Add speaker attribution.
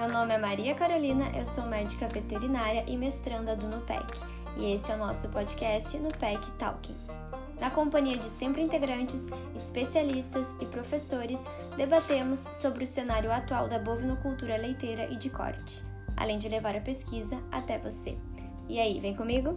Speaker 1: Meu nome é Maria Carolina, eu sou médica veterinária e mestranda do NUPEC, e esse é o nosso podcast NUPEC Talking. Na companhia de sempre integrantes, especialistas e professores, debatemos sobre o cenário atual da bovinocultura leiteira e de corte, além de levar a pesquisa até você. E aí, vem comigo?